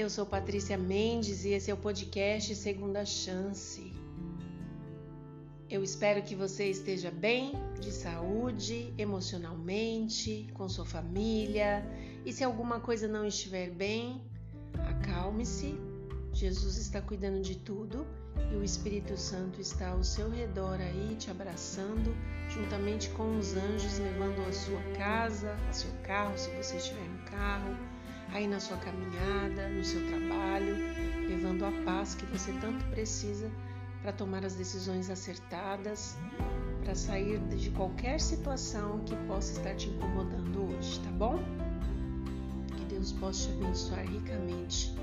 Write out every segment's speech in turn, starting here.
eu sou Patrícia Mendes e esse é o podcast Segunda Chance. Eu espero que você esteja bem, de saúde, emocionalmente, com sua família. E se alguma coisa não estiver bem, acalme-se. Jesus está cuidando de tudo e o Espírito Santo está ao seu redor aí, te abraçando, juntamente com os anjos, levando a sua casa, a seu carro, se você estiver no carro, aí na sua caminhada, no seu trabalho, levando a paz que você tanto precisa para tomar as decisões acertadas, para sair de qualquer situação que possa estar te incomodando hoje, tá bom? Que Deus possa te abençoar ricamente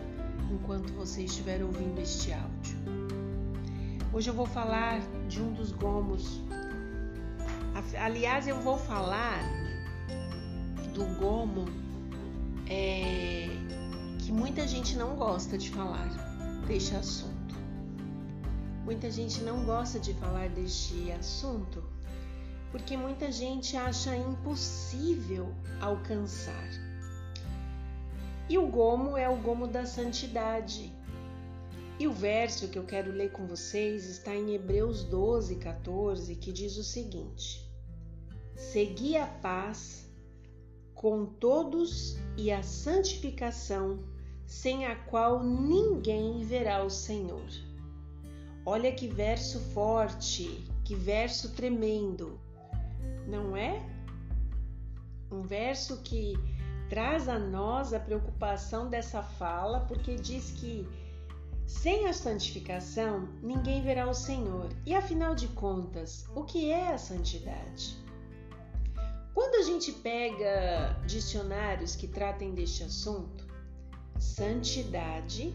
enquanto você estiver ouvindo este áudio. Hoje eu vou falar de um dos gomos. Aliás, eu vou falar do gomo é, que muita gente não gosta de falar deste assunto. Muita gente não gosta de falar deste assunto porque muita gente acha impossível alcançar. E o gomo é o gomo da santidade. E o verso que eu quero ler com vocês está em Hebreus 12, 14, que diz o seguinte: Segui a paz com todos e a santificação, sem a qual ninguém verá o Senhor. Olha que verso forte, que verso tremendo, não é? Um verso que traz a nós a preocupação dessa fala, porque diz que sem a santificação ninguém verá o Senhor. E afinal de contas, o que é a santidade? Quando a gente pega dicionários que tratem deste assunto, santidade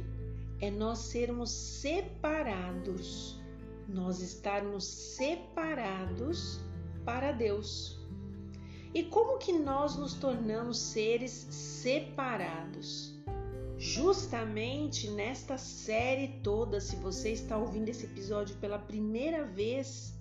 é nós sermos separados, nós estarmos separados para Deus. E como que nós nos tornamos seres separados? Justamente nesta série toda, se você está ouvindo esse episódio pela primeira vez,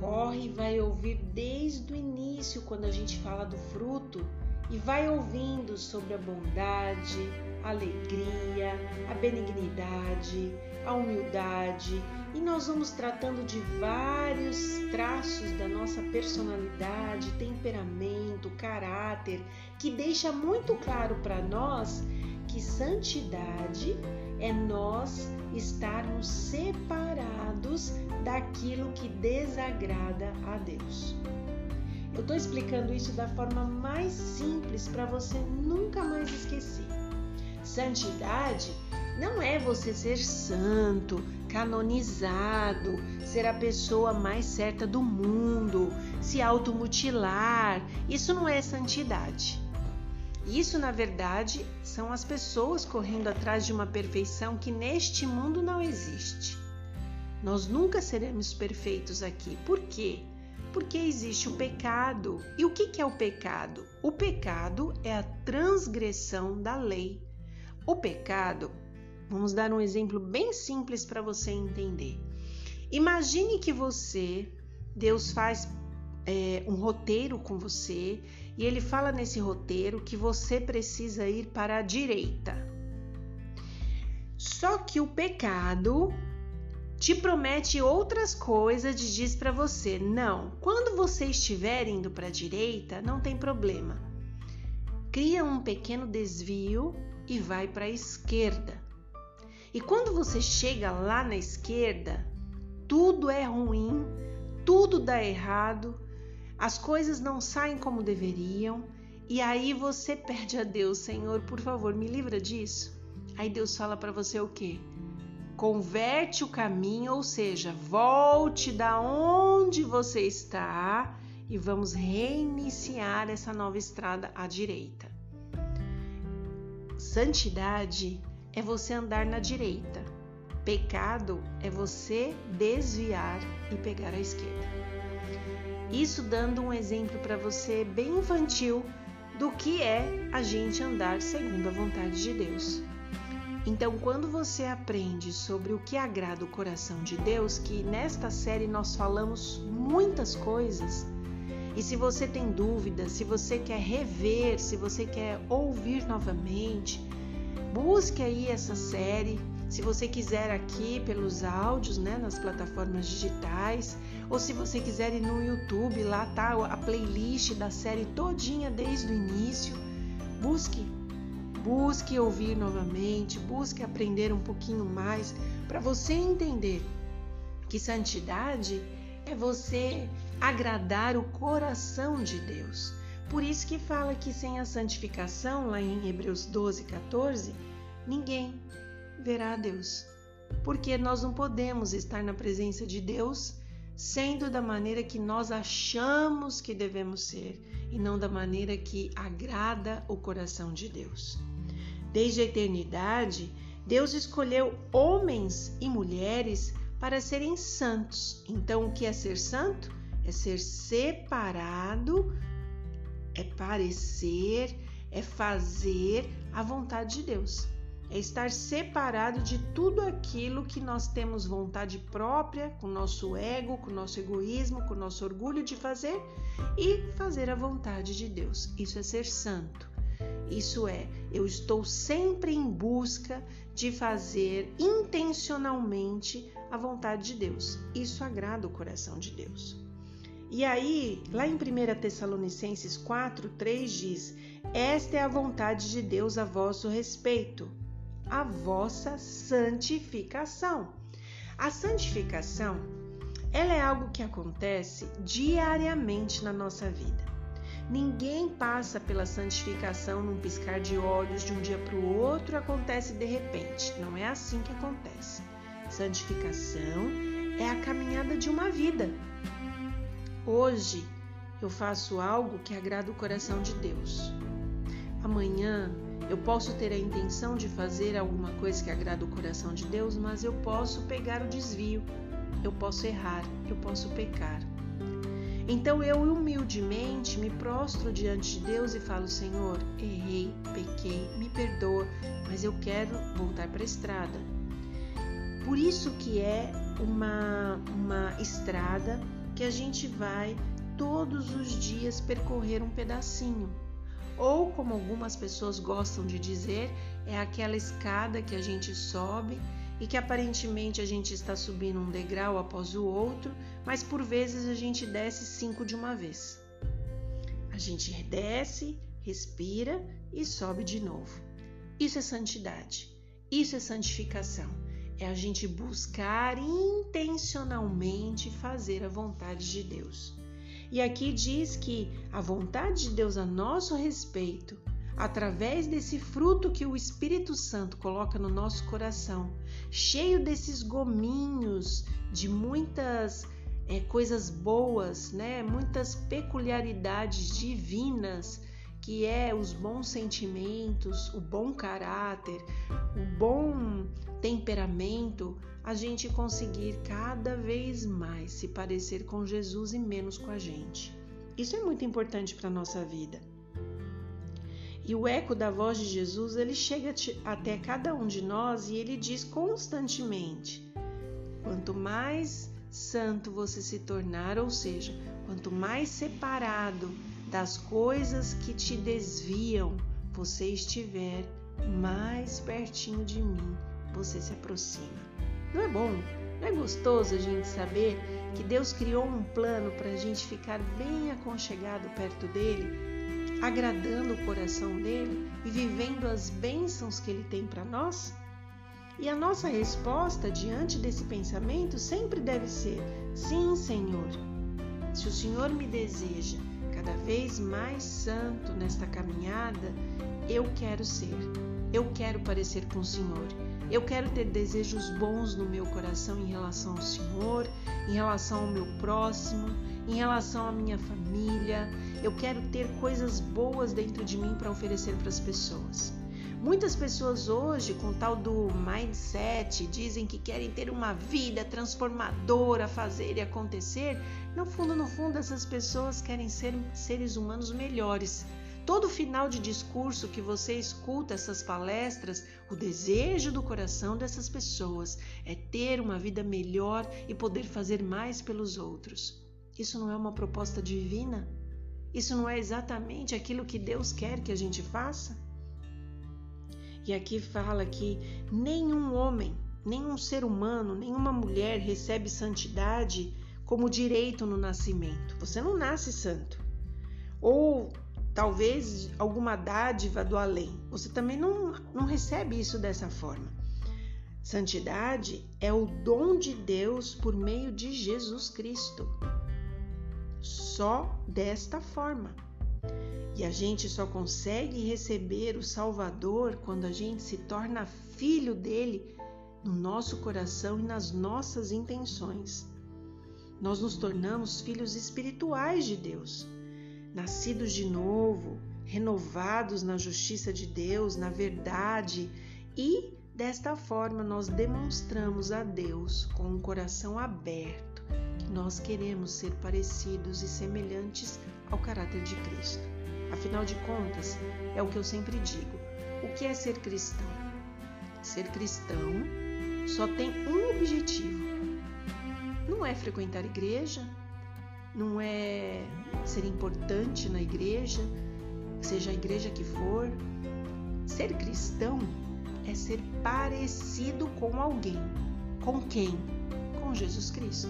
corre e vai ouvir desde o início, quando a gente fala do fruto, e vai ouvindo sobre a bondade, a alegria, a benignidade, a humildade, e nós vamos tratando de vários traços da nossa personalidade, temperamento, caráter, que deixa muito claro para nós que santidade é nós estarmos separados daquilo que desagrada a Deus. Eu estou explicando isso da forma mais simples para você nunca mais esquecer. Santidade não é você ser santo, canonizado, ser a pessoa mais certa do mundo, se automutilar. Isso não é santidade. Isso, na verdade, são as pessoas correndo atrás de uma perfeição que neste mundo não existe. Nós nunca seremos perfeitos aqui. Por quê? Porque existe o pecado. E o que é o pecado? O pecado é a transgressão da lei. O pecado, vamos dar um exemplo bem simples para você entender. Imagine que você, Deus faz é, um roteiro com você e ele fala nesse roteiro que você precisa ir para a direita. Só que o pecado te promete outras coisas e diz para você: não, quando você estiver indo para a direita, não tem problema. Cria um pequeno desvio e vai para a esquerda. E quando você chega lá na esquerda, tudo é ruim, tudo dá errado, as coisas não saem como deveriam e aí você pede a Deus, Senhor, por favor, me livra disso. Aí Deus fala para você o quê? Converte o caminho, ou seja, volte da onde você está e vamos reiniciar essa nova estrada à direita. Santidade é você andar na direita. Pecado é você desviar e pegar a esquerda. Isso dando um exemplo para você bem infantil do que é a gente andar segundo a vontade de Deus. Então, quando você aprende sobre o que agrada o coração de Deus, que nesta série nós falamos muitas coisas, e se você tem dúvidas, se você quer rever, se você quer ouvir novamente, busque aí essa série. Se você quiser aqui pelos áudios, né, nas plataformas digitais, ou se você quiser ir no YouTube, lá tá a playlist da série todinha desde o início. Busque, busque ouvir novamente, busque aprender um pouquinho mais para você entender que santidade é você agradar o coração de Deus. Por isso que fala que sem a santificação, lá em Hebreus 12, 14, ninguém verá a Deus. Porque nós não podemos estar na presença de Deus sendo da maneira que nós achamos que devemos ser e não da maneira que agrada o coração de Deus. Desde a eternidade, Deus escolheu homens e mulheres para serem santos. Então, o que é ser santo? É ser separado, é parecer, é fazer a vontade de Deus. É estar separado de tudo aquilo que nós temos vontade própria, com nosso ego, com nosso egoísmo, com nosso orgulho de fazer e fazer a vontade de Deus. Isso é ser santo. Isso é, eu estou sempre em busca de fazer intencionalmente a vontade de Deus. Isso agrada o coração de Deus. E aí, lá em 1 Tessalonicenses 4, 3 diz: Esta é a vontade de Deus a vosso respeito, a vossa santificação. A santificação, ela é algo que acontece diariamente na nossa vida. Ninguém passa pela santificação num piscar de olhos de um dia para o outro, acontece de repente. Não é assim que acontece. Santificação é a caminhada de uma vida. Hoje eu faço algo que agrada o coração de Deus. Amanhã eu posso ter a intenção de fazer alguma coisa que agrada o coração de Deus, mas eu posso pegar o desvio, eu posso errar, eu posso pecar. Então eu humildemente me prostro diante de Deus e falo: Senhor, errei, pequei, me perdoa, mas eu quero voltar para a estrada. Por isso que é uma, uma estrada que a gente vai todos os dias percorrer um pedacinho. Ou, como algumas pessoas gostam de dizer, é aquela escada que a gente sobe e que aparentemente a gente está subindo um degrau após o outro, mas por vezes a gente desce cinco de uma vez. A gente desce, respira e sobe de novo. Isso é santidade. Isso é santificação. É a gente buscar intencionalmente fazer a vontade de Deus. E aqui diz que a vontade de Deus a nosso respeito através desse fruto que o Espírito Santo coloca no nosso coração, cheio desses gominhos de muitas é, coisas boas, né? Muitas peculiaridades divinas, que é os bons sentimentos, o bom caráter, o bom temperamento, a gente conseguir cada vez mais se parecer com Jesus e menos com a gente. Isso é muito importante para nossa vida. E o eco da voz de Jesus, ele chega até cada um de nós e ele diz constantemente: quanto mais santo você se tornar, ou seja, quanto mais separado das coisas que te desviam você estiver, mais pertinho de mim você se aproxima. Não é bom? Não é gostoso a gente saber que Deus criou um plano para a gente ficar bem aconchegado perto dele agradando o coração dele e vivendo as bênçãos que ele tem para nós? E a nossa resposta diante desse pensamento sempre deve ser: sim, Senhor. Se o Senhor me deseja cada vez mais santo nesta caminhada, eu quero ser. Eu quero parecer com o Senhor. Eu quero ter desejos bons no meu coração em relação ao Senhor, em relação ao meu próximo, em relação à minha família. Eu quero ter coisas boas dentro de mim para oferecer para as pessoas. Muitas pessoas hoje, com tal do mindset, dizem que querem ter uma vida transformadora, fazer e acontecer. No fundo, no fundo, essas pessoas querem ser seres humanos melhores Todo final de discurso que você escuta essas palestras, o desejo do coração dessas pessoas é ter uma vida melhor e poder fazer mais pelos outros. Isso não é uma proposta divina? Isso não é exatamente aquilo que Deus quer que a gente faça? E aqui fala que nenhum homem, nenhum ser humano, nenhuma mulher recebe santidade como direito no nascimento. Você não nasce santo. Ou talvez alguma dádiva do além. Você também não, não recebe isso dessa forma. Santidade é o dom de Deus por meio de Jesus Cristo. Só desta forma. E a gente só consegue receber o Salvador quando a gente se torna filho dele no nosso coração e nas nossas intenções. Nós nos tornamos filhos espirituais de Deus, nascidos de novo, renovados na justiça de Deus, na verdade, e desta forma nós demonstramos a Deus com um coração aberto que nós queremos ser parecidos e semelhantes ao caráter de Cristo. Afinal de contas, é o que eu sempre digo: o que é ser cristão? Ser cristão só tem um objetivo. Não é frequentar igreja, não é ser importante na igreja, seja a igreja que for. Ser cristão é ser parecido com alguém. Com quem? Com Jesus Cristo.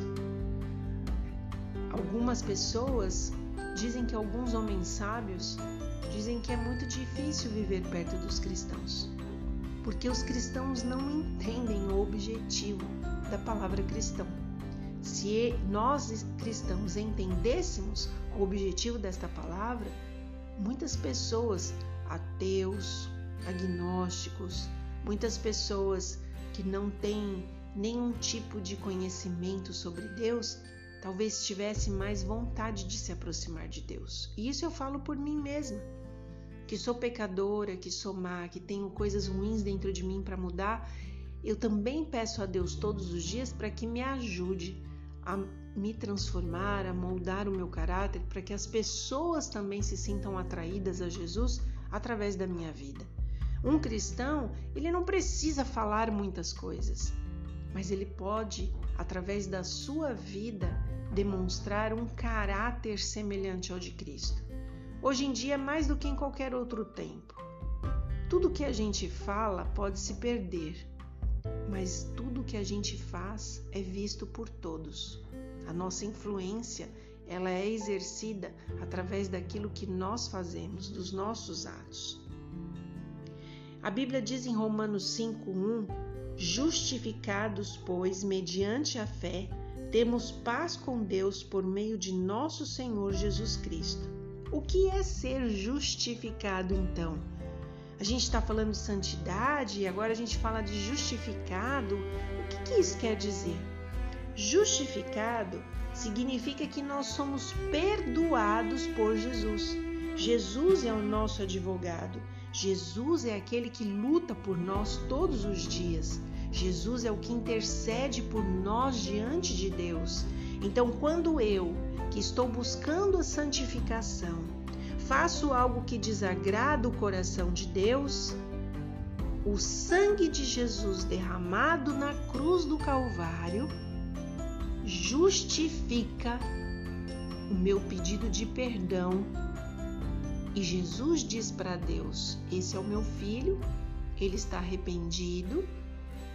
Algumas pessoas Dizem que alguns homens sábios dizem que é muito difícil viver perto dos cristãos, porque os cristãos não entendem o objetivo da palavra cristão. Se nós cristãos entendêssemos o objetivo desta palavra, muitas pessoas, ateus, agnósticos, muitas pessoas que não têm nenhum tipo de conhecimento sobre Deus, talvez tivesse mais vontade de se aproximar de Deus. E isso eu falo por mim mesma, que sou pecadora, que sou má, que tenho coisas ruins dentro de mim para mudar. Eu também peço a Deus todos os dias para que me ajude a me transformar, a moldar o meu caráter, para que as pessoas também se sintam atraídas a Jesus através da minha vida. Um cristão, ele não precisa falar muitas coisas, mas ele pode, através da sua vida, demonstrar um caráter semelhante ao de Cristo. Hoje em dia, mais do que em qualquer outro tempo, tudo que a gente fala pode se perder, mas tudo que a gente faz é visto por todos. A nossa influência, ela é exercida através daquilo que nós fazemos, dos nossos atos. A Bíblia diz em Romanos 5:1, justificados, pois, mediante a fé, temos paz com Deus por meio de nosso Senhor Jesus Cristo. O que é ser justificado então? A gente está falando de santidade e agora a gente fala de justificado. O que, que isso quer dizer? Justificado significa que nós somos perdoados por Jesus. Jesus é o nosso advogado. Jesus é aquele que luta por nós todos os dias. Jesus é o que intercede por nós diante de Deus. Então, quando eu, que estou buscando a santificação, faço algo que desagrada o coração de Deus, o sangue de Jesus derramado na cruz do Calvário justifica o meu pedido de perdão. E Jesus diz para Deus: Esse é o meu filho, ele está arrependido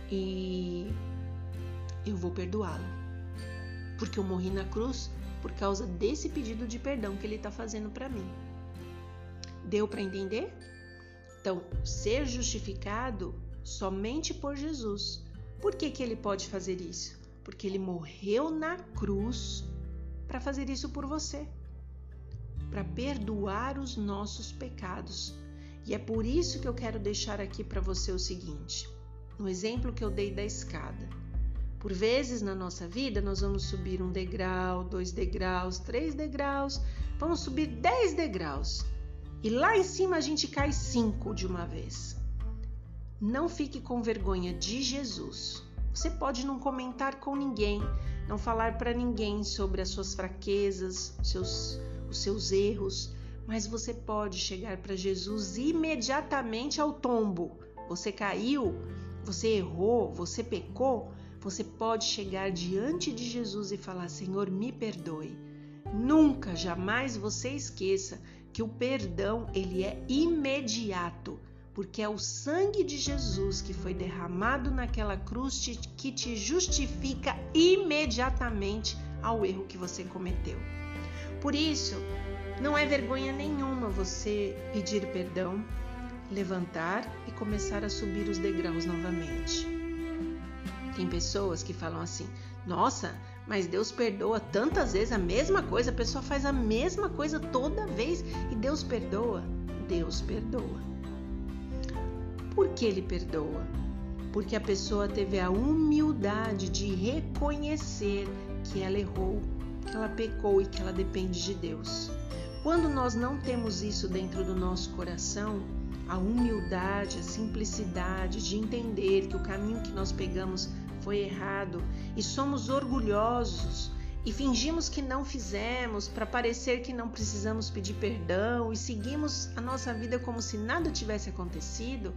e eu vou perdoá-lo. Porque eu morri na cruz por causa desse pedido de perdão que ele está fazendo para mim. Deu para entender? Então, ser justificado somente por Jesus. Por que, que ele pode fazer isso? Porque ele morreu na cruz para fazer isso por você, para perdoar os nossos pecados. E é por isso que eu quero deixar aqui para você o seguinte: no exemplo que eu dei da escada. Por vezes na nossa vida nós vamos subir um degrau, dois degraus, três degraus, vamos subir dez degraus e lá em cima a gente cai cinco de uma vez. Não fique com vergonha de Jesus. Você pode não comentar com ninguém, não falar para ninguém sobre as suas fraquezas, seus, os seus erros, mas você pode chegar para Jesus imediatamente ao tombo. Você caiu, você errou, você pecou, você pode chegar diante de Jesus e falar: Senhor, me perdoe. Nunca, jamais você esqueça que o perdão ele é imediato. porque é o sangue de Jesus que foi derramado naquela cruz que te justifica imediatamente ao erro que você cometeu. Por isso, não é vergonha nenhuma você pedir perdão, levantar e começar a subir os degraus novamente. Tem pessoas que falam assim: nossa, mas Deus perdoa tantas vezes a mesma coisa, a pessoa faz a mesma coisa toda vez e Deus perdoa. Deus perdoa. Por que ele perdoa? Porque a pessoa teve a humildade de reconhecer que ela errou, que ela pecou e que ela depende de Deus. Quando nós não temos isso dentro do nosso coração, a humildade, a simplicidade de entender que o caminho que nós pegamos foi errado e somos orgulhosos e fingimos que não fizemos para parecer que não precisamos pedir perdão e seguimos a nossa vida como se nada tivesse acontecido,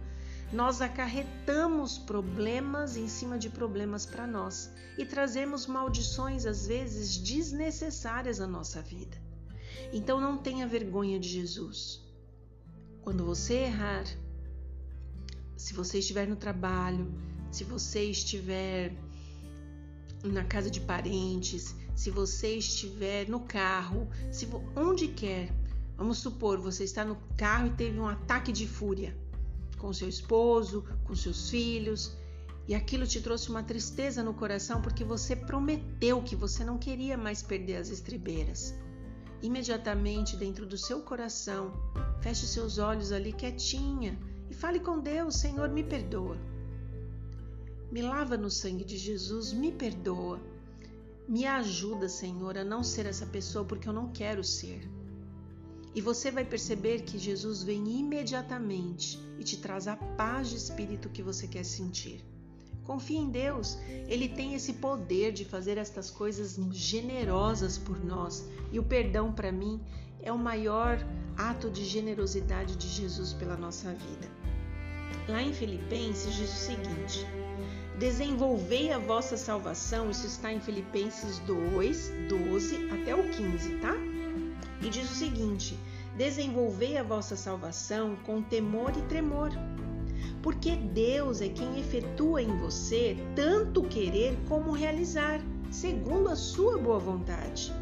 nós acarretamos problemas em cima de problemas para nós e trazemos maldições às vezes desnecessárias à nossa vida. Então não tenha vergonha de Jesus. Quando você errar, se você estiver no trabalho, se você estiver na casa de parentes, se você estiver no carro, se onde quer. Vamos supor, você está no carro e teve um ataque de fúria com seu esposo, com seus filhos, e aquilo te trouxe uma tristeza no coração porque você prometeu que você não queria mais perder as estribeiras. Imediatamente dentro do seu coração, feche seus olhos ali quietinha e fale com Deus: Senhor, me perdoa. Me lava no sangue de Jesus, me perdoa. Me ajuda, Senhor, a não ser essa pessoa porque eu não quero ser. E você vai perceber que Jesus vem imediatamente e te traz a paz de espírito que você quer sentir. Confie em Deus, Ele tem esse poder de fazer estas coisas generosas por nós. E o perdão, para mim, é o maior ato de generosidade de Jesus pela nossa vida. Lá em Filipenses diz o seguinte: Desenvolvei a vossa salvação, isso está em Filipenses 2, 12 até o 15, tá? E diz o seguinte: Desenvolvei a vossa salvação com temor e tremor, porque Deus é quem efetua em você tanto querer como realizar, segundo a sua boa vontade.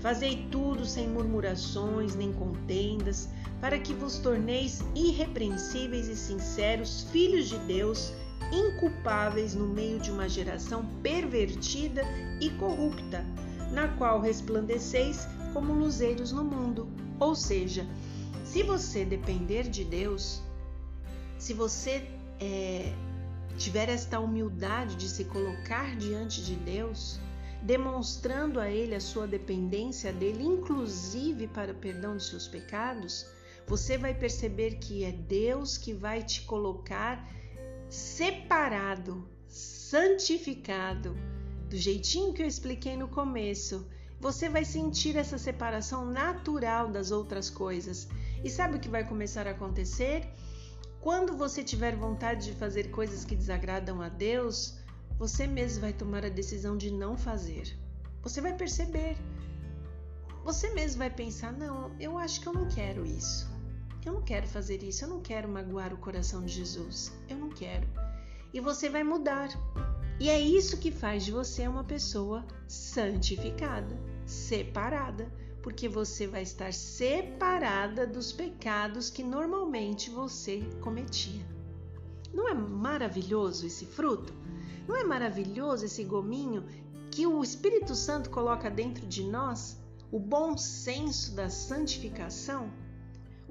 Fazei tudo sem murmurações nem contendas, para que vos torneis irrepreensíveis e sinceros, filhos de Deus inculpáveis no meio de uma geração pervertida e corrupta, na qual resplandeceis como luzeiros no mundo. Ou seja, se você depender de Deus, se você é, tiver esta humildade de se colocar diante de Deus, demonstrando a Ele a sua dependência dele, inclusive para o perdão de seus pecados, você vai perceber que é Deus que vai te colocar separado, santificado, do jeitinho que eu expliquei no começo, você vai sentir essa separação natural das outras coisas. E sabe o que vai começar a acontecer? Quando você tiver vontade de fazer coisas que desagradam a Deus, você mesmo vai tomar a decisão de não fazer. Você vai perceber. Você mesmo vai pensar: não, eu acho que eu não quero isso. Eu não quero fazer isso, eu não quero magoar o coração de Jesus. Eu não quero. E você vai mudar. E é isso que faz de você uma pessoa santificada, separada, porque você vai estar separada dos pecados que normalmente você cometia. Não é maravilhoso esse fruto? Não é maravilhoso esse gominho que o Espírito Santo coloca dentro de nós? O bom senso da santificação?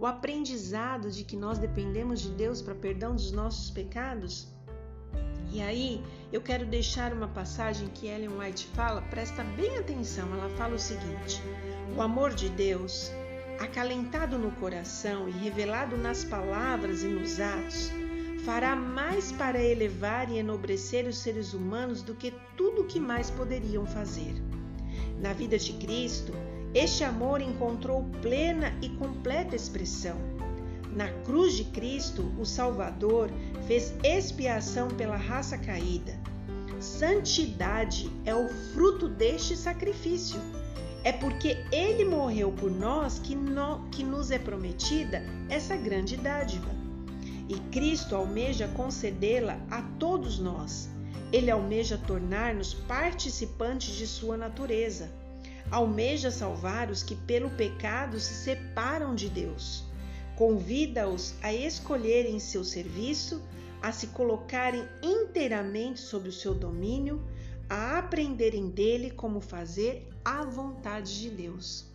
O aprendizado de que nós dependemos de Deus para perdão dos nossos pecados? E aí, eu quero deixar uma passagem que Ellen White fala, presta bem atenção. Ela fala o seguinte: O amor de Deus, acalentado no coração e revelado nas palavras e nos atos, fará mais para elevar e enobrecer os seres humanos do que tudo o que mais poderiam fazer. Na vida de Cristo, este amor encontrou plena e completa expressão. Na cruz de Cristo, o Salvador fez expiação pela raça caída. Santidade é o fruto deste sacrifício. É porque ele morreu por nós que, no, que nos é prometida essa grande dádiva. e Cristo almeja concedê-la a todos nós. Ele almeja tornar-nos participantes de sua natureza. Almeja salvar os que pelo pecado se separam de Deus. Convida-os a escolherem seu serviço, a se colocarem inteiramente sob o seu domínio, a aprenderem dele como fazer a vontade de Deus.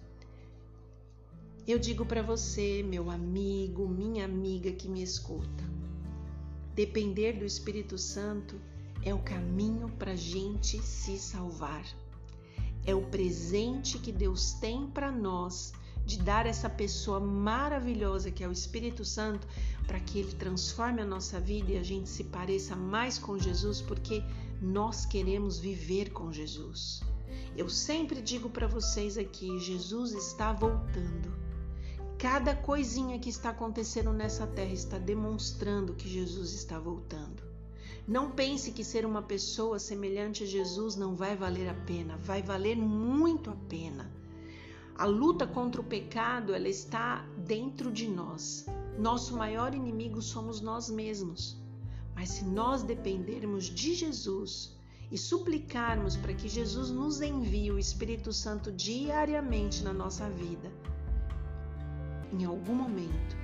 Eu digo para você, meu amigo, minha amiga que me escuta, depender do Espírito Santo é o caminho para a gente se salvar. É o presente que Deus tem para nós de dar essa pessoa maravilhosa que é o Espírito Santo para que ele transforme a nossa vida e a gente se pareça mais com Jesus, porque nós queremos viver com Jesus. Eu sempre digo para vocês aqui: Jesus está voltando. Cada coisinha que está acontecendo nessa terra está demonstrando que Jesus está voltando. Não pense que ser uma pessoa semelhante a Jesus não vai valer a pena, vai valer muito a pena. A luta contra o pecado, ela está dentro de nós. Nosso maior inimigo somos nós mesmos. Mas se nós dependermos de Jesus e suplicarmos para que Jesus nos envie o Espírito Santo diariamente na nossa vida, em algum momento,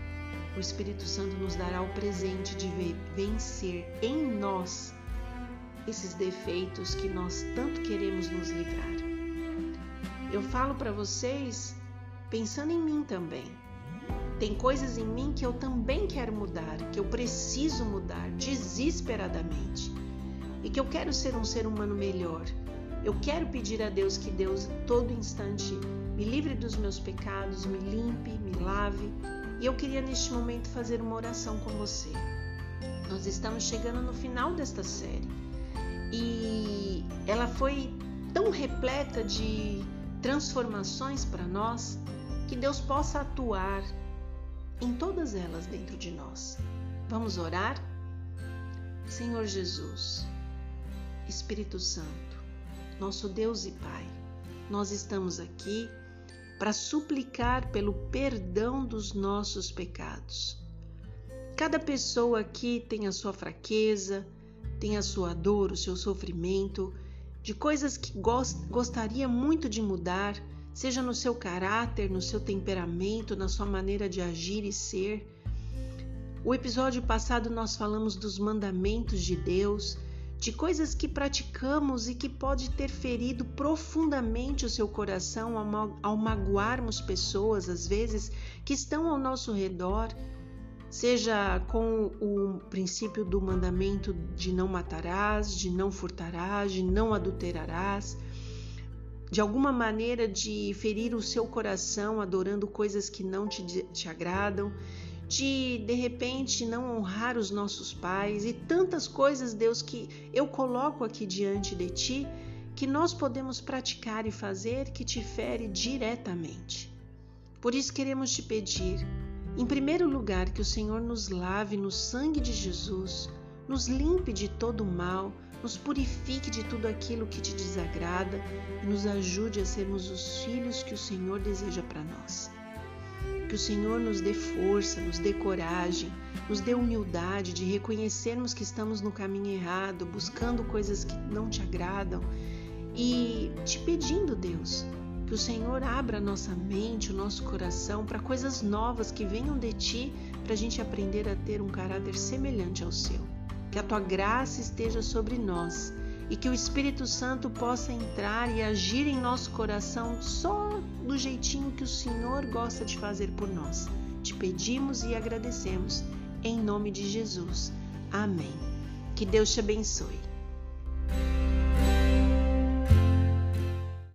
o Espírito Santo nos dará o presente de vencer em nós esses defeitos que nós tanto queremos nos livrar. Eu falo para vocês pensando em mim também. Tem coisas em mim que eu também quero mudar, que eu preciso mudar desesperadamente e que eu quero ser um ser humano melhor. Eu quero pedir a Deus que Deus todo instante me livre dos meus pecados, me limpe, me lave. E eu queria neste momento fazer uma oração com você. Nós estamos chegando no final desta série e ela foi tão repleta de transformações para nós que Deus possa atuar em todas elas dentro de nós. Vamos orar? Senhor Jesus, Espírito Santo, nosso Deus e Pai, nós estamos aqui para suplicar pelo perdão dos nossos pecados. Cada pessoa aqui tem a sua fraqueza, tem a sua dor, o seu sofrimento, de coisas que gost gostaria muito de mudar, seja no seu caráter, no seu temperamento, na sua maneira de agir e ser. O episódio passado nós falamos dos mandamentos de Deus, de coisas que praticamos e que pode ter ferido profundamente o seu coração ao, magoarmos pessoas, às vezes, que estão ao nosso redor, seja com o princípio do mandamento de não matarás, de não furtarás, de não adulterarás, de alguma maneira de ferir o seu coração adorando coisas que não te, te agradam, de de repente não honrar os nossos pais e tantas coisas, Deus, que eu coloco aqui diante de ti, que nós podemos praticar e fazer que te fere diretamente. Por isso queremos te pedir, em primeiro lugar, que o Senhor nos lave no sangue de Jesus, nos limpe de todo o mal, nos purifique de tudo aquilo que te desagrada e nos ajude a sermos os filhos que o Senhor deseja para nós. Que o Senhor nos dê força, nos dê coragem, nos dê humildade de reconhecermos que estamos no caminho errado, buscando coisas que não te agradam e te pedindo, Deus, que o Senhor abra nossa mente, o nosso coração para coisas novas que venham de ti, para a gente aprender a ter um caráter semelhante ao seu. Que a tua graça esteja sobre nós e que o Espírito Santo possa entrar e agir em nosso coração só do jeitinho que o Senhor gosta de fazer por nós. Te pedimos e agradecemos em nome de Jesus. Amém. Que Deus te abençoe.